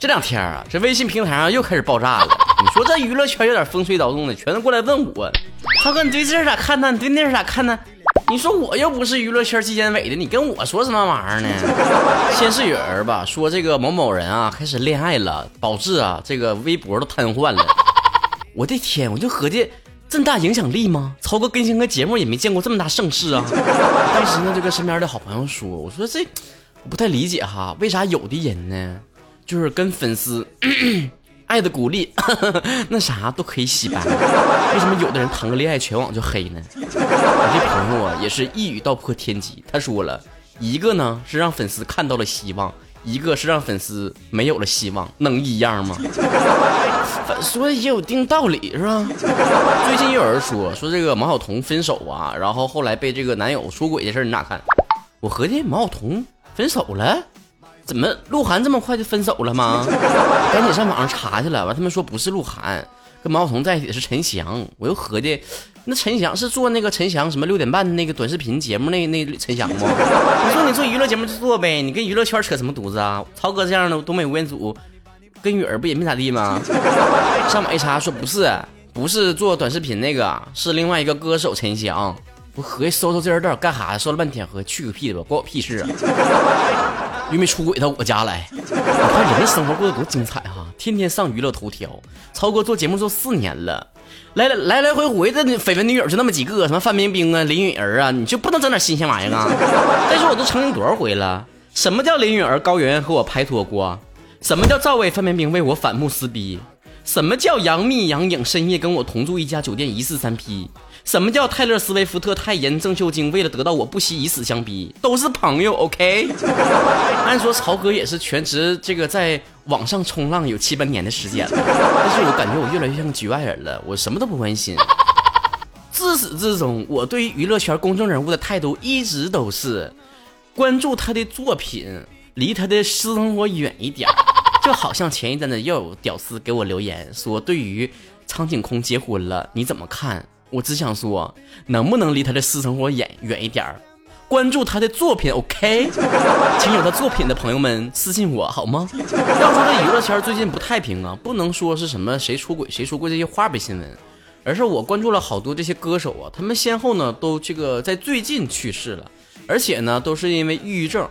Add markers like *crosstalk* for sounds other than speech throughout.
这两天啊，这微信平台上又开始爆炸了。*laughs* 你说这娱乐圈有点风吹草动的，全都过来问我，涛哥，你对这咋看呢？你对那咋看呢？你说我又不是娱乐圈纪检委的，你跟我说什么玩意儿呢？*laughs* 先是有人吧说这个某某人啊开始恋爱了，导致啊这个微博都瘫痪了。我的天，我就合计这么大影响力吗？曹哥更新个节目也没见过这么大盛世啊！*laughs* 当时呢就跟身边的好朋友说，我说这我不太理解哈，*clears throat* 为啥有的人呢就是跟粉丝。*clears throat* 爱的鼓励，*laughs* 那啥都可以洗白。为什么有的人谈个恋爱全网就黑呢？我这朋友啊，也是一语道破天机。他说了一个呢是让粉丝看到了希望，一个是让粉丝没有了希望，能一样吗？*laughs* 说的也有一定道理，是吧？最近有人说说这个毛晓彤分手啊，然后后来被这个男友出轨的事你咋看？我合计毛晓彤分手了。怎么鹿晗这么快就分手了吗？赶紧上网上查去了。完，他们说不是鹿晗，跟毛晓彤在一起的是陈翔。我又合计，那陈翔是做那个陈翔什么六点半那个短视频节目那那陈翔吗？*laughs* 你说你做娱乐节目就做呗，你跟娱乐圈扯什么犊子啊？曹哥这样的东北吴彦祖跟雨儿不也没咋地吗？*laughs* 上网一查说不是，不是做短视频那个，是另外一个歌手陈翔。我合计搜搜这人到底干啥呀？搜了半天，合计去个屁的吧，关我屁事啊！*laughs* 又没出轨到我家来，你看人的生活过得多精彩哈！天天上娱乐头条，超哥做节目做四年了，来来来来回回的绯闻女友就那么几个，什么范冰冰啊、林允儿啊，你就不能整点新鲜玩意儿啊？*laughs* 再说我都承认多少回了，什么叫林允儿、高圆圆和我拍拖过？什么叫赵薇、范冰冰为我反目撕逼？什么叫杨幂、杨颖深夜跟我同住一家酒店一室三 P？什么叫泰勒·斯威夫特、泰妍、郑秀晶为了得到我不惜以死相逼？都是朋友，OK。*laughs* 按说曹哥也是全职这个在网上冲浪有七八年的时间了，但是我感觉我越来越像局外人了，我什么都不关心。自始至终，我对于娱乐圈公众人物的态度一直都是关注他的作品，离他的私生活远一点。就好像前一阵子又有屌丝给我留言说，对于苍井空结婚了，你怎么看？我只想说，能不能离他的私生活远远一点儿，关注他的作品，OK？请有他作品的朋友们私信我好吗？要说这娱乐圈最近不太平啊，不能说是什么谁出轨谁出轨这些花边新闻，而是我关注了好多这些歌手啊，他们先后呢都这个在最近去世了，而且呢都是因为抑郁症。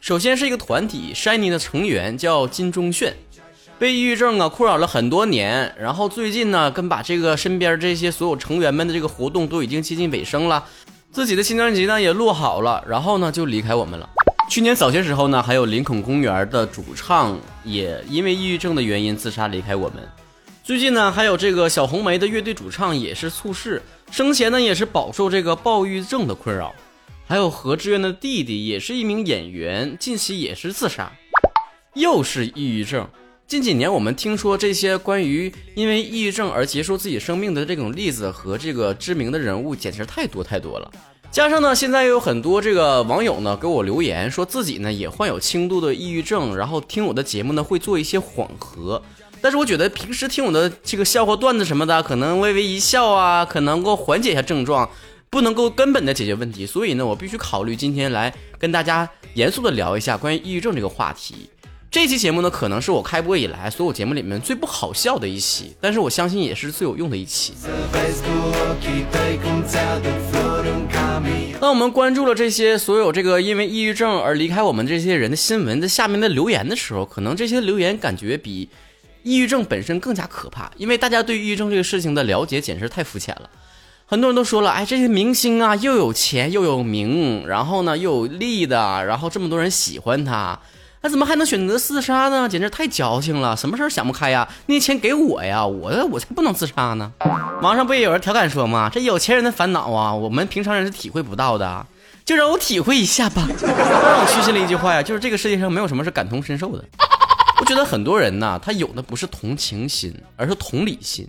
首先是一个团体 Shiny 的成员叫金钟铉。被抑郁症啊困扰了很多年，然后最近呢，跟把这个身边这些所有成员们的这个活动都已经接近尾声了，自己的新专辑呢也录好了，然后呢就离开我们了。去年早些时候呢，还有林肯公园的主唱也因为抑郁症的原因自杀离开我们。最近呢，还有这个小红梅的乐队主唱也是猝逝，生前呢也是饱受这个暴郁症的困扰。还有何志远的弟弟也是一名演员，近期也是自杀，又是抑郁症。近几年，我们听说这些关于因为抑郁症而结束自己生命的这种例子和这个知名的人物，简直太多太多了。加上呢，现在又有很多这个网友呢给我留言，说自己呢也患有轻度的抑郁症，然后听我的节目呢会做一些缓和。但是我觉得平时听我的这个笑话段子什么的，可能微微一笑啊，可能够缓解一下症状，不能够根本的解决问题。所以呢，我必须考虑今天来跟大家严肃的聊一下关于抑郁症这个话题。这期节目呢，可能是我开播以来所有节目里面最不好笑的一期，但是我相信也是最有用的一期。当我们关注了这些所有这个因为抑郁症而离开我们这些人的新闻在下面的留言的时候，可能这些留言感觉比抑郁症本身更加可怕，因为大家对抑郁症这个事情的了解简直太肤浅了。很多人都说了，哎，这些明星啊，又有钱又有名，然后呢又有利的，然后这么多人喜欢他。他怎么还能选择自杀呢？简直太矫情了！什么事儿想不开呀？那钱给我呀，我我才不能自杀呢！网上不也有人调侃说吗？这有钱人的烦恼啊，我们平常人是体会不到的，就让我体会一下吧。让我屈心了一句话呀，就是这个世界上没有什么是感同身受的。我觉得很多人呢，他有的不是同情心，而是同理心。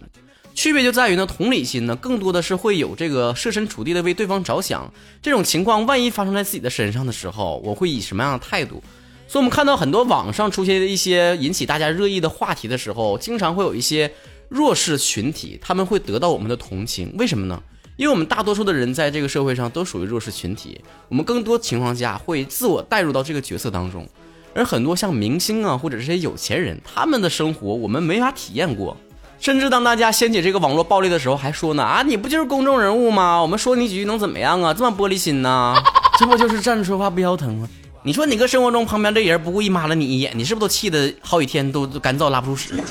区别就在于呢，同理心呢，更多的是会有这个设身处地的为对方着想。这种情况万一发生在自己的身上的时候，我会以什么样的态度？所以，我们看到很多网上出现的一些引起大家热议的话题的时候，经常会有一些弱势群体，他们会得到我们的同情。为什么呢？因为我们大多数的人在这个社会上都属于弱势群体，我们更多情况下会自我带入到这个角色当中，而很多像明星啊或者这些有钱人，他们的生活我们没法体验过，甚至当大家掀起这个网络暴力的时候，还说呢啊你不就是公众人物吗？我们说你几句能怎么样啊？这么玻璃心呢？这不就是站着说话不腰疼吗？你说你搁生活中旁边这人不故意骂了你一眼，你是不是都气得好几天都干燥拉不出屎？*laughs*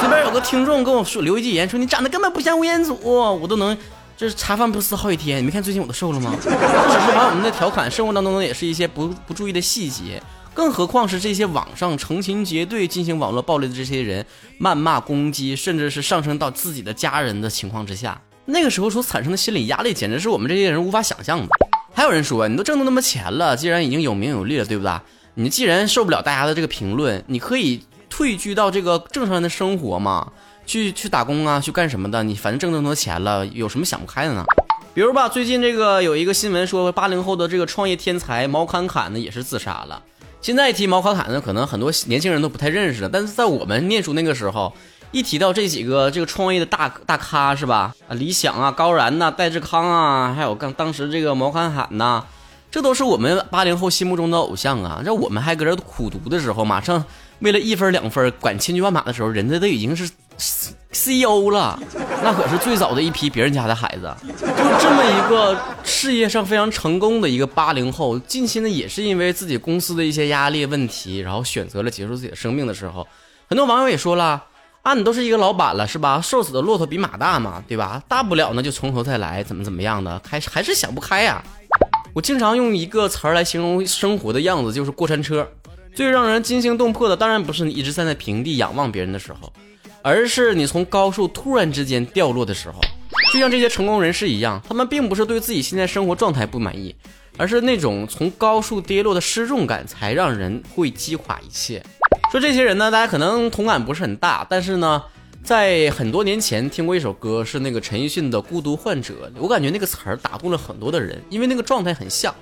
随便有个听众跟我说留一句言，说你长得根本不像吴彦祖，我都能就是茶饭不思好几天。你没看最近我都瘦了吗？这 *laughs* 只是网友们的调侃，生活当中呢也是一些不不注意的细节，更何况是这些网上成群结队进行网络暴力的这些人谩骂攻击，甚至是上升到自己的家人的情况之下，那个时候所产生的心理压力，简直是我们这些人无法想象的。还有人说，你都挣那么多钱了，既然已经有名有利了，对不对？你既然受不了大家的这个评论，你可以退居到这个正常人的生活嘛，去去打工啊，去干什么的？你反正挣这么多钱了，有什么想不开的呢？比如吧，最近这个有一个新闻说，八零后的这个创业天才毛侃侃呢也是自杀了。现在一提毛侃侃呢，可能很多年轻人都不太认识了，但是在我们念书那个时候。一提到这几个这个创业的大大咖是吧？啊，理想啊，高然呐，戴志康啊，还有刚当时这个毛侃侃呐，这都是我们八零后心目中的偶像啊。这我们还搁这苦读的时候，马上为了一分两分管千军万马的时候，人家都已经是 CEO 了，那可是最早的一批别人家的孩子。就这么一个事业上非常成功的一个八零后，近期呢也是因为自己公司的一些压力问题，然后选择了结束自己的生命的时候，很多网友也说了。啊，你都是一个老板了，是吧？瘦死的骆驼比马大嘛，对吧？大不了呢就从头再来，怎么怎么样的，还还是想不开呀。我经常用一个词儿来形容生活的样子，就是过山车。最让人惊心动魄的，当然不是你一直站在平地仰望别人的时候，而是你从高处突然之间掉落的时候。就像这些成功人士一样，他们并不是对自己现在生活状态不满意，而是那种从高处跌落的失重感，才让人会击垮一切。说这些人呢，大家可能同感不是很大，但是呢，在很多年前听过一首歌，是那个陈奕迅的《孤独患者》，我感觉那个词儿打动了很多的人，因为那个状态很像。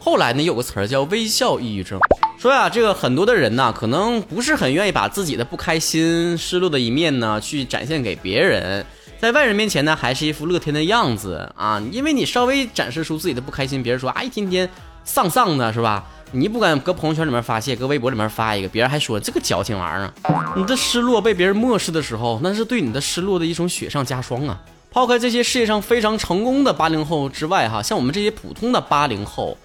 后来呢，有个词儿叫微笑抑郁症，说呀，这个很多的人呢，可能不是很愿意把自己的不开心、失落的一面呢，去展现给别人，在外人面前呢，还是一副乐天的样子啊，因为你稍微展示出自己的不开心，别人说啊，一天天丧丧的，是吧？你不敢搁朋友圈里面发泄，搁微博里面发一个，别人还说这个矫情玩意儿。你的失落被别人漠视的时候，那是对你的失落的一种雪上加霜啊！抛开这些事业上非常成功的八零后之外，哈，像我们这些普通的八零后，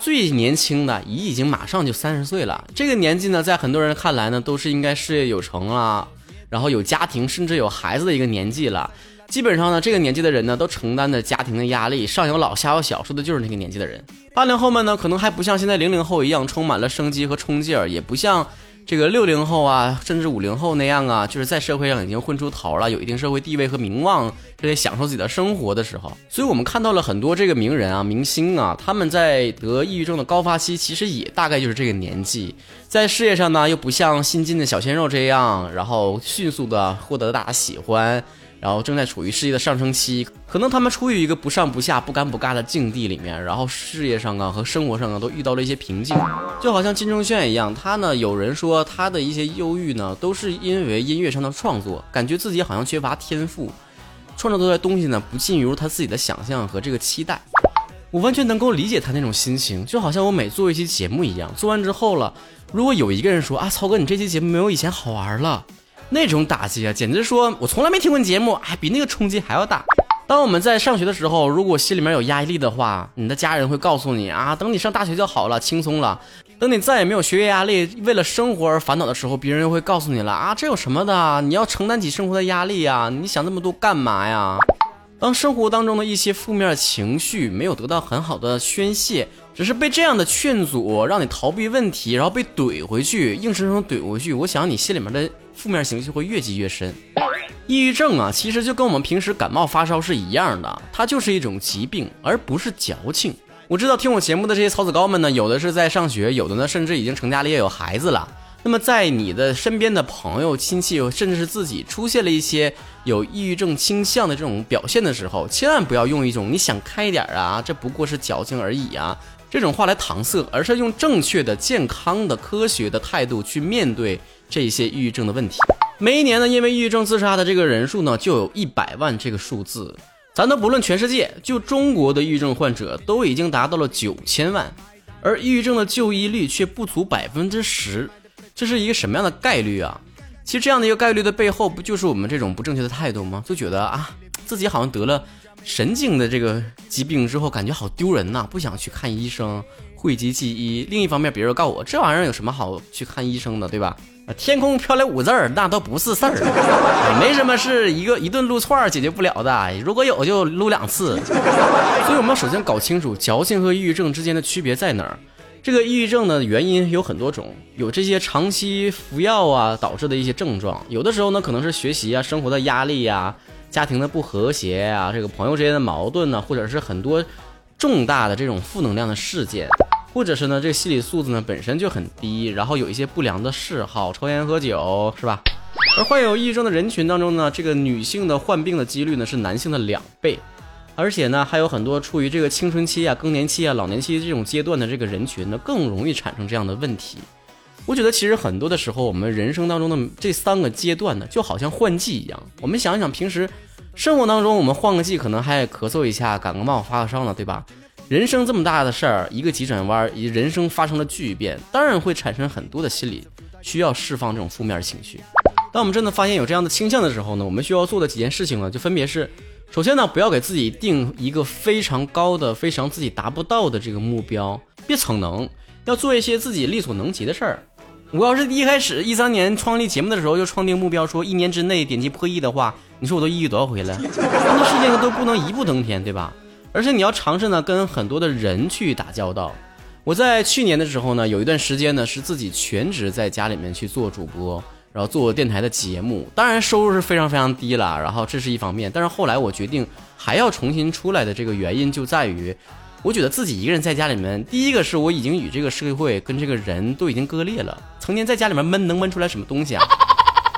最年轻的已已经马上就三十岁了。这个年纪呢，在很多人看来呢，都是应该事业有成啊，然后有家庭甚至有孩子的一个年纪了。基本上呢，这个年纪的人呢，都承担着家庭的压力，上有老下有小，说的就是那个年纪的人。八零后们呢，可能还不像现在零零后一样充满了生机和冲劲儿，也不像这个六零后啊，甚至五零后那样啊，就是在社会上已经混出头了，有一定社会地位和名望，这些享受自己的生活的时候。所以我们看到了很多这个名人啊、明星啊，他们在得抑郁症的高发期，其实也大概就是这个年纪，在事业上呢，又不像新晋的小鲜肉这样，然后迅速的获得大家喜欢。然后正在处于事业的上升期，可能他们处于一个不上不下、不尴不尬的境地里面，然后事业上啊和生活上啊都遇到了一些瓶颈，就好像金钟铉一样，他呢有人说他的一些忧郁呢都是因为音乐上的创作，感觉自己好像缺乏天赋，创作出来东西呢不尽如他自己的想象和这个期待。我完全能够理解他那种心情，就好像我每做一期节目一样，做完之后了，如果有一个人说啊，曹哥你这期节目没有以前好玩了。那种打击啊，简直说，我从来没听过节目，还比那个冲击还要大。当我们在上学的时候，如果心里面有压力的话，你的家人会告诉你啊，等你上大学就好了，轻松了。等你再也没有学业压力，为了生活而烦恼的时候，别人又会告诉你了啊，这有什么的？你要承担起生活的压力呀，你想那么多干嘛呀？当生活当中的一些负面情绪没有得到很好的宣泄，只是被这样的劝阻，让你逃避问题，然后被怼回去，硬生生怼回去，我想你心里面的。负面情绪会越积越深，抑郁症啊，其实就跟我们平时感冒发烧是一样的，它就是一种疾病，而不是矫情。我知道听我节目的这些草子高们呢，有的是在上学，有的呢甚至已经成家立业有孩子了。那么在你的身边的朋友、亲戚，甚至是自己出现了一些有抑郁症倾向的这种表现的时候，千万不要用一种你想开一点啊，这不过是矫情而已啊这种话来搪塞，而是用正确的、健康的、科学的态度去面对。这些抑郁症的问题，每一年呢，因为抑郁症自杀的这个人数呢，就有一百万这个数字。咱都不论全世界，就中国的抑郁症患者都已经达到了九千万，而抑郁症的就医率却不足百分之十，这是一个什么样的概率啊？其实这样的一个概率的背后，不就是我们这种不正确的态度吗？就觉得啊，自己好像得了神经的这个疾病之后，感觉好丢人呐，不想去看医生，讳疾忌医。另一方面，别人告诉我这玩意儿有什么好去看医生的，对吧？天空飘来五字儿，那都不是事儿，没什么是一个一顿撸串儿解决不了的。如果有，就撸两次。所以我们要首先搞清楚矫情和抑郁症之间的区别在哪儿。这个抑郁症的原因有很多种，有这些长期服药啊导致的一些症状，有的时候呢可能是学习啊、生活的压力呀、家庭的不和谐啊、这个朋友之间的矛盾呢，或者是很多重大的这种负能量的事件，或者是呢这个心理素质呢本身就很低，然后有一些不良的嗜好，抽烟喝酒，是吧？而患有抑郁症的人群当中呢，这个女性的患病的几率呢是男性的两倍。而且呢，还有很多处于这个青春期啊、更年期啊、老年期这种阶段的这个人群呢，更容易产生这样的问题。我觉得其实很多的时候，我们人生当中的这三个阶段呢，就好像换季一样。我们想一想，平时生活当中，我们换个季可能还咳嗽一下、感个冒、发个烧呢，对吧？人生这么大的事儿，一个急转弯，人生发生了巨变，当然会产生很多的心理需要释放这种负面情绪。当我们真的发现有这样的倾向的时候呢，我们需要做的几件事情呢，就分别是。首先呢，不要给自己定一个非常高的、非常自己达不到的这个目标，别逞能，要做一些自己力所能及的事儿。我要是一开始一三年创立节目的时候就创定目标，说一年之内点击破亿的话，你说我都抑郁多少回了？那事情都不能一步登天，对吧？而且你要尝试呢，跟很多的人去打交道。我在去年的时候呢，有一段时间呢，是自己全职在家里面去做主播。然后做电台的节目，当然收入是非常非常低了。然后这是一方面，但是后来我决定还要重新出来的这个原因就在于，我觉得自己一个人在家里面，第一个是我已经与这个社会跟这个人都已经割裂了，成天在家里面闷，能闷出来什么东西啊？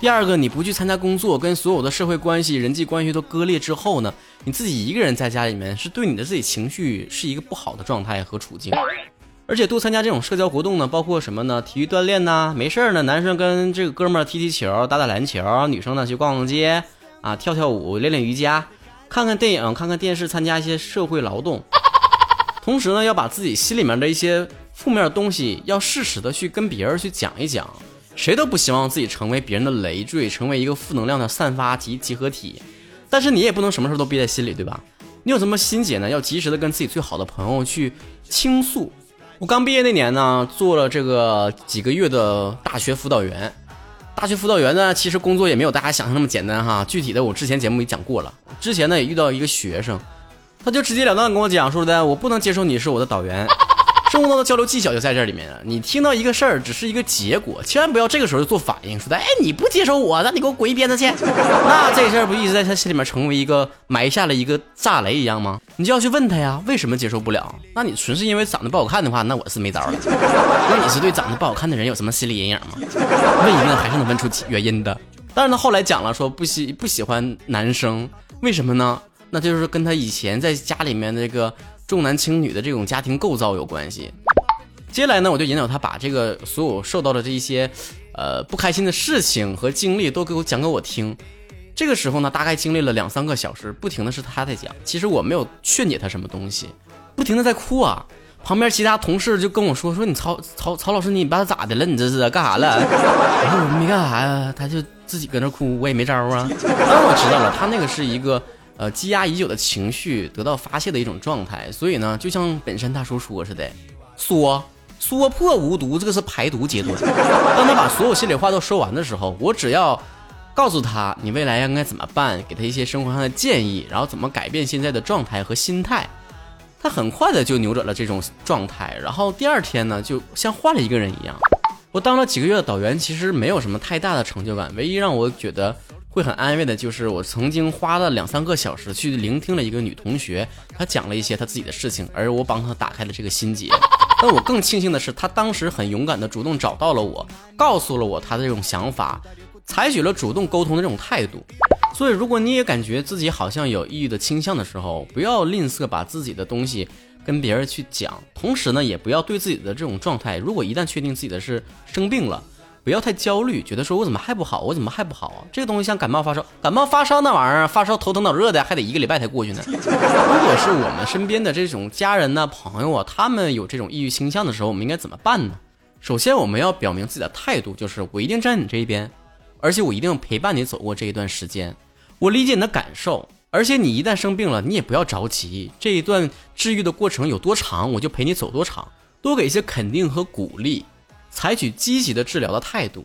第二个，你不去参加工作，跟所有的社会关系、人际关系都割裂之后呢，你自己一个人在家里面，是对你的自己情绪是一个不好的状态和处境。而且多参加这种社交活动呢，包括什么呢？体育锻炼呐，没事儿呢，男生跟这个哥们儿踢踢球、打打篮球，女生呢去逛逛街啊，跳跳舞、练练瑜伽，看看电影、看看电视，参加一些社会劳动。同时呢，要把自己心里面的一些负面的东西，要适时的去跟别人去讲一讲。谁都不希望自己成为别人的累赘，成为一个负能量的散发集集合体。但是你也不能什么事都憋在心里，对吧？你有什么心结呢？要及时的跟自己最好的朋友去倾诉。我刚毕业那年呢，做了这个几个月的大学辅导员。大学辅导员呢，其实工作也没有大家想象那么简单哈。具体的，我之前节目也讲过了。之前呢，也遇到一个学生，他就直截了当跟我讲说的，我不能接受你是我的导员。生活中的交流技巧就在这里面了。你听到一个事儿，只是一个结果，千万不要这个时候就做反应，说的，哎，你不接受我，那你给我滚一边子去。那这事儿不一直在他心里面成为一个埋下了一个炸雷一样吗？*laughs* 你就要去问他呀，为什么接受不了？那你纯是因为长得不好看的话，那我是没招了。那你是对长得不好看的人有什么心理阴影吗？问一问还是能问出原因的。但是他，后来讲了说不喜不喜欢男生，为什么呢？那就是跟他以前在家里面那个。重男轻女的这种家庭构造有关系。接下来呢，我就引导他把这个所有受到的这一些，呃不开心的事情和经历都给我讲给我听。这个时候呢，大概经历了两三个小时，不停的是他在讲，其实我没有劝解他什么东西，不停的在哭啊。旁边其他同事就跟我说说你曹曹曹老师你把他咋的了？你这是干啥了？*laughs* 我说我没干啥呀，他就自己搁那哭，我也没招啊。当我知道了，他那个是一个。呃，积压已久的情绪得到发泄的一种状态，所以呢，就像本身大叔说似的，说说破无毒，这个是排毒阶段。当他把所有心里话都说完的时候，我只要告诉他你未来应该怎么办，给他一些生活上的建议，然后怎么改变现在的状态和心态，他很快的就扭转了这种状态，然后第二天呢，就像换了一个人一样。我当了几个月的导员，其实没有什么太大的成就感，唯一让我觉得。会很安慰的，就是我曾经花了两三个小时去聆听了一个女同学，她讲了一些她自己的事情，而我帮她打开了这个心结。但我更庆幸的是，她当时很勇敢的主动找到了我，告诉了我她的这种想法，采取了主动沟通的这种态度。所以，如果你也感觉自己好像有抑郁的倾向的时候，不要吝啬把自己的东西跟别人去讲，同时呢，也不要对自己的这种状态，如果一旦确定自己的是生病了。不要太焦虑，觉得说我怎么还不好，我怎么还不好啊？这个东西像感冒发烧，感冒发烧那玩意儿，发烧头疼脑热的，还得一个礼拜才过去呢。如果是我们身边的这种家人呢、朋友啊，他们有这种抑郁倾向的时候，我们应该怎么办呢？首先，我们要表明自己的态度，就是我一定站你这一边，而且我一定陪伴你走过这一段时间。我理解你的感受，而且你一旦生病了，你也不要着急，这一段治愈的过程有多长，我就陪你走多长，多给一些肯定和鼓励。采取积极的治疗的态度，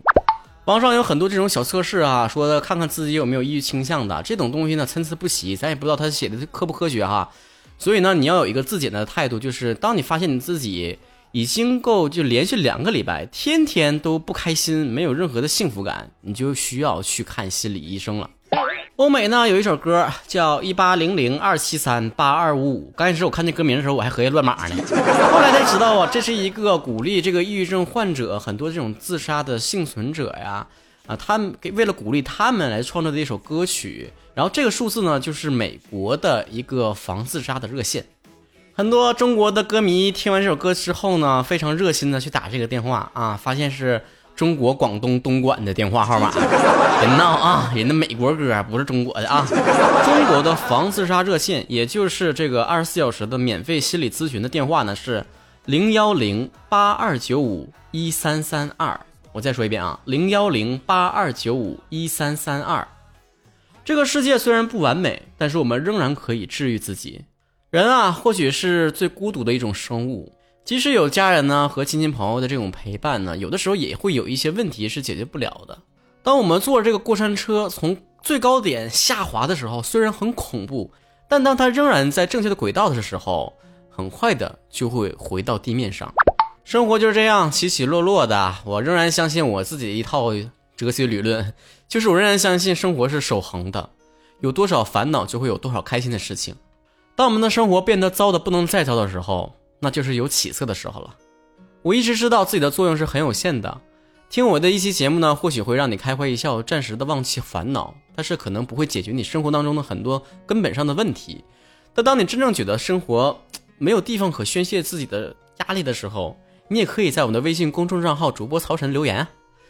网上有很多这种小测试啊，说的看看自己有没有抑郁倾向的这种东西呢，参差不齐，咱也不知道他写的科不科学哈。所以呢，你要有一个自检的态度，就是当你发现你自己已经够就连续两个礼拜天天都不开心，没有任何的幸福感，你就需要去看心理医生了。欧美呢有一首歌叫一八零零二七三八二五五。刚开始我看这歌名的时候，我还合计乱码呢。后来才知道啊，这是一个鼓励这个抑郁症患者、很多这种自杀的幸存者呀，啊，他们为了鼓励他们来创作的一首歌曲。然后这个数字呢，就是美国的一个防自杀的热线。很多中国的歌迷听完这首歌之后呢，非常热心的去打这个电话啊，发现是。中国广东东莞的电话号码，*laughs* 别闹啊！人家美国歌不是中国的啊。*laughs* 中国的防自杀热线，也就是这个二十四小时的免费心理咨询的电话呢，是零幺零八二九五一三三二。我再说一遍啊，零幺零八二九五一三三二。这个世界虽然不完美，但是我们仍然可以治愈自己。人啊，或许是最孤独的一种生物。即使有家人呢和亲戚朋友的这种陪伴呢，有的时候也会有一些问题是解决不了的。当我们坐这个过山车从最高点下滑的时候，虽然很恐怖，但当它仍然在正确的轨道的时候，很快的就会回到地面上。生活就是这样起起落落的。我仍然相信我自己的一套哲学理论，就是我仍然相信生活是守恒的，有多少烦恼就会有多少开心的事情。当我们的生活变得糟的不能再糟的时候，那就是有起色的时候了。我一直知道自己的作用是很有限的。听我的一期节目呢，或许会让你开怀一笑，暂时的忘记烦恼，但是可能不会解决你生活当中的很多根本上的问题。但当你真正觉得生活没有地方可宣泄自己的压力的时候，你也可以在我们的微信公众账号主播曹晨留言。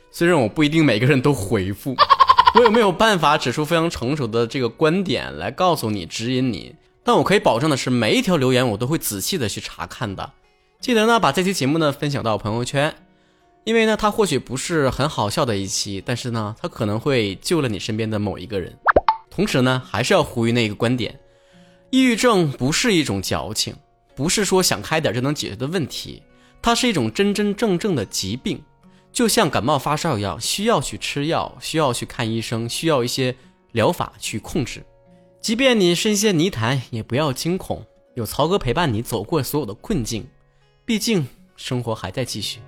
虽然我不一定每个人都回复，*laughs* 我有没有办法指出非常成熟的这个观点来告诉你、指引你？但我可以保证的是，每一条留言我都会仔细的去查看的。记得呢，把这期节目呢分享到朋友圈，因为呢，它或许不是很好笑的一期，但是呢，它可能会救了你身边的某一个人。同时呢，还是要呼吁那个观点：抑郁症不是一种矫情，不是说想开点就能解决的问题，它是一种真真正正的疾病，就像感冒发烧一样，需要去吃药，需要去看医生，需要一些疗法去控制。即便你深陷泥潭，也不要惊恐，有曹哥陪伴你走过所有的困境，毕竟生活还在继续。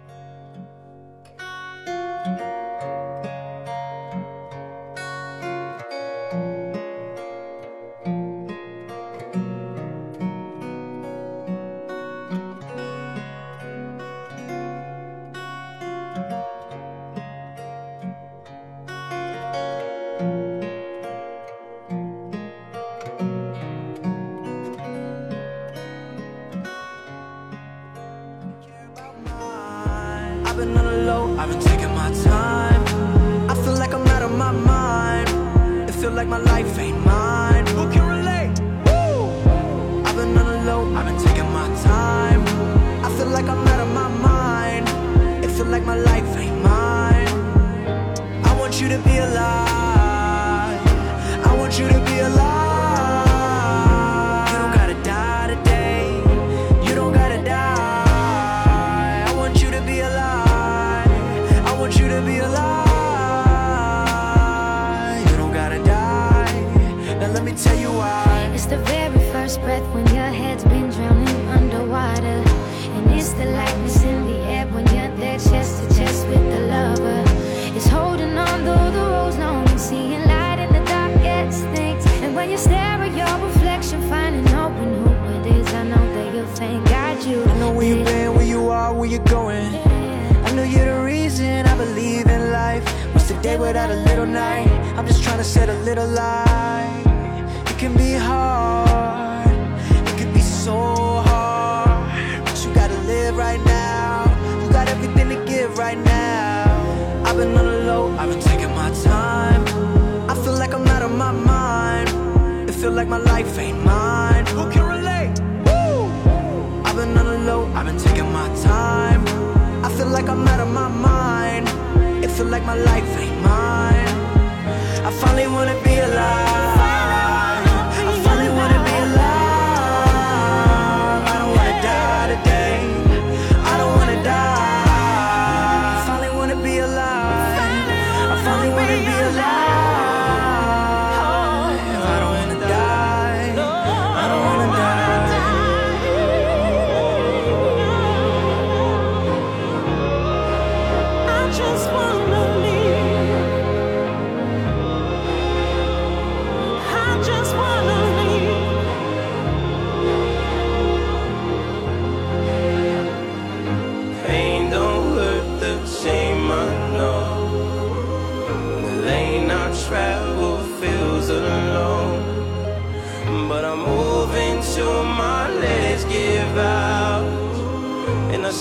like my life ain't mine. without a little night. I'm just trying to set a little light. It can be hard, it can be so hard. But you gotta live right now. You got everything to give right now. I've been on the low, I've been taking my time. I feel like I'm out of my mind. It feel like my life ain't mine. Who can relate? Woo! I've been on the low, I've been taking my time. I feel like I'm out of my mind. It feel like my life ain't mine. I finally wanna be.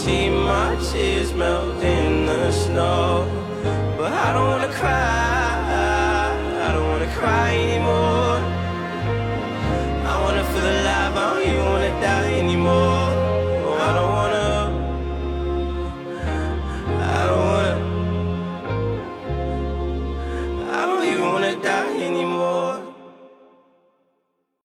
see my tears melt in the snow, but I don't wanna cry.